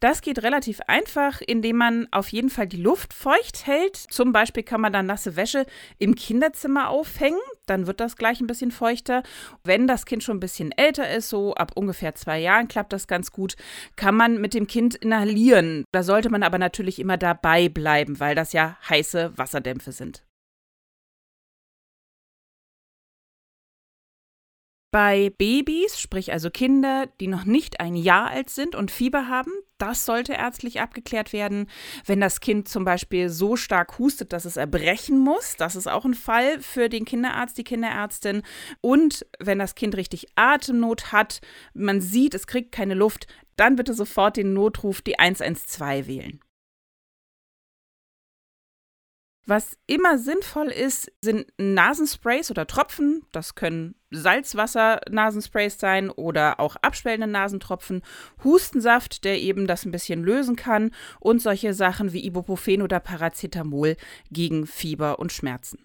Das geht relativ einfach, indem man auf jeden Fall die Luft feucht hält. Zum Beispiel kann man dann nasse Wäsche im Kinderzimmer aufhängen, dann wird das gleich ein bisschen feuchter. Wenn das Kind schon ein bisschen älter ist, so ab ungefähr zwei Jahren klappt das ganz gut, kann man mit dem Kind inhalieren. Da sollte man aber natürlich immer dabei bleiben, weil das ja heiße Wasserdämpfe sind. Bei Babys, sprich also Kinder, die noch nicht ein Jahr alt sind und Fieber haben, das sollte ärztlich abgeklärt werden. Wenn das Kind zum Beispiel so stark hustet, dass es erbrechen muss, das ist auch ein Fall für den Kinderarzt, die Kinderärztin. Und wenn das Kind richtig Atemnot hat, man sieht, es kriegt keine Luft, dann bitte sofort den Notruf, die 112 wählen. Was immer sinnvoll ist, sind Nasensprays oder Tropfen. Das können Salzwasser-Nasensprays sein oder auch abschwellende Nasentropfen, Hustensaft, der eben das ein bisschen lösen kann und solche Sachen wie Ibuprofen oder Paracetamol gegen Fieber und Schmerzen.